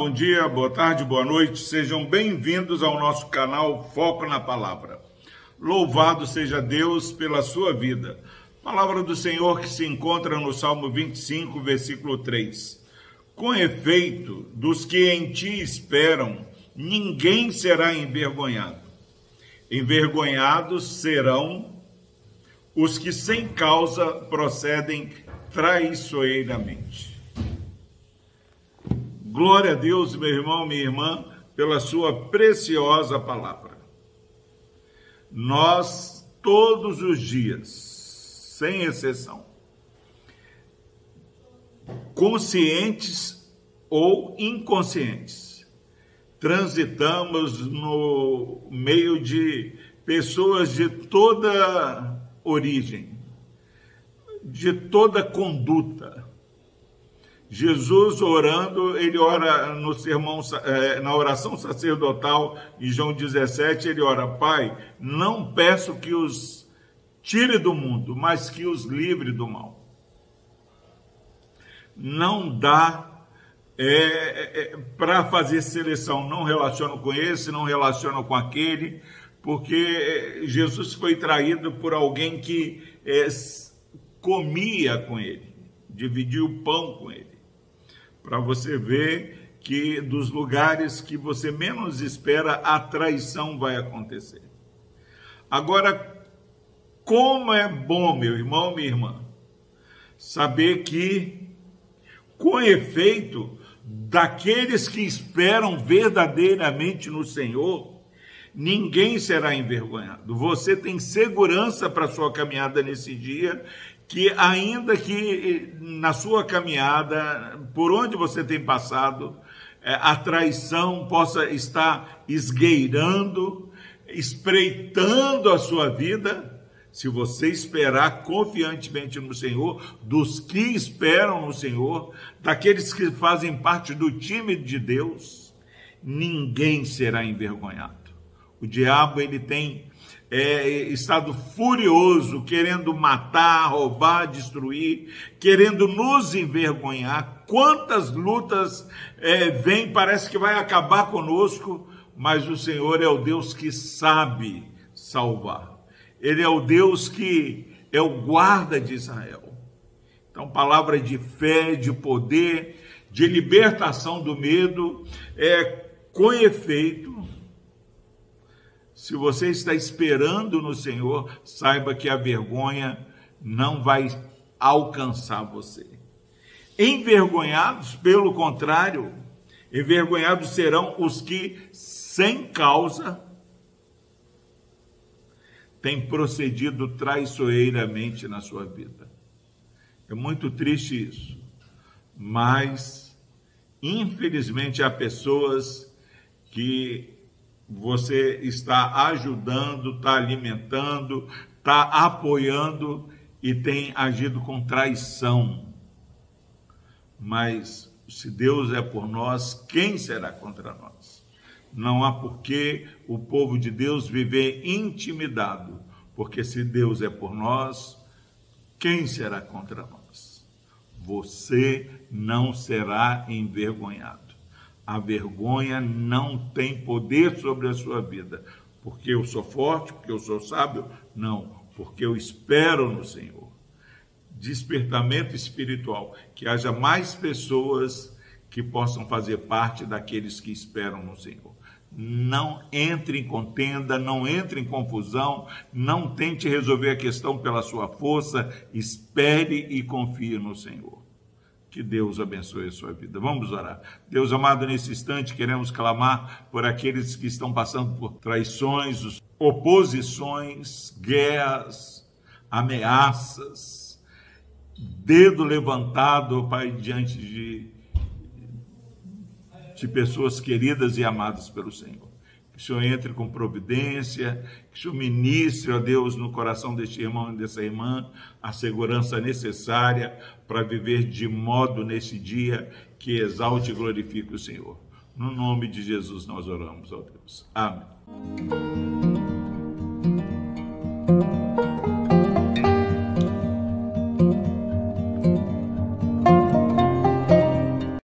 bom dia, boa tarde, boa noite. Sejam bem-vindos ao nosso canal Foco na Palavra. Louvado seja Deus pela sua vida. Palavra do Senhor que se encontra no Salmo 25, versículo 3. Com efeito, dos que em ti esperam, ninguém será envergonhado. Envergonhados serão os que sem causa procedem traiçoeiramente. Glória a Deus, meu irmão, minha irmã, pela sua preciosa palavra. Nós, todos os dias, sem exceção, conscientes ou inconscientes, transitamos no meio de pessoas de toda origem, de toda conduta, Jesus orando, ele ora no sermão, é, na oração sacerdotal em João 17, ele ora, Pai, não peço que os tire do mundo, mas que os livre do mal. Não dá é, é, para fazer seleção, não relaciona com esse, não relaciona com aquele, porque Jesus foi traído por alguém que é, comia com ele, dividia o pão com ele para você ver que dos lugares que você menos espera, a traição vai acontecer. Agora, como é bom, meu irmão, minha irmã, saber que, com efeito, daqueles que esperam verdadeiramente no Senhor, ninguém será envergonhado. Você tem segurança para sua caminhada nesse dia que ainda que na sua caminhada, por onde você tem passado, é, a traição possa estar esgueirando, espreitando a sua vida, se você esperar confiantemente no Senhor, dos que esperam no Senhor, daqueles que fazem parte do time de Deus, ninguém será envergonhado. O diabo ele tem é, estado furioso, querendo matar, roubar, destruir, querendo nos envergonhar. Quantas lutas é, parece que vai acabar conosco, mas o Senhor é o Deus que sabe salvar. Ele é o Deus que é o guarda de Israel. Então, palavra de fé, de poder, de libertação do medo, é com efeito se você está esperando no Senhor, saiba que a vergonha não vai alcançar você. Envergonhados, pelo contrário, envergonhados serão os que, sem causa, têm procedido traiçoeiramente na sua vida. É muito triste isso, mas, infelizmente, há pessoas que você está ajudando, está alimentando, está apoiando e tem agido com traição. Mas se Deus é por nós, quem será contra nós? Não há por que o povo de Deus viver intimidado, porque se Deus é por nós, quem será contra nós? Você não será envergonhado a vergonha não tem poder sobre a sua vida. Porque eu sou forte, porque eu sou sábio? Não, porque eu espero no Senhor. Despertamento espiritual, que haja mais pessoas que possam fazer parte daqueles que esperam no Senhor. Não entre em contenda, não entre em confusão, não tente resolver a questão pela sua força, espere e confie no Senhor. Que Deus abençoe a sua vida. Vamos orar. Deus amado, nesse instante queremos clamar por aqueles que estão passando por traições, oposições, guerras, ameaças, dedo levantado, Pai, diante de, de pessoas queridas e amadas pelo Senhor que o Senhor entre com providência, que o Senhor ministre, ó Deus, no coração deste irmão e dessa irmã, a segurança necessária para viver de modo nesse dia que exalte e glorifique o Senhor. No nome de Jesus nós oramos, ó Deus. Amém.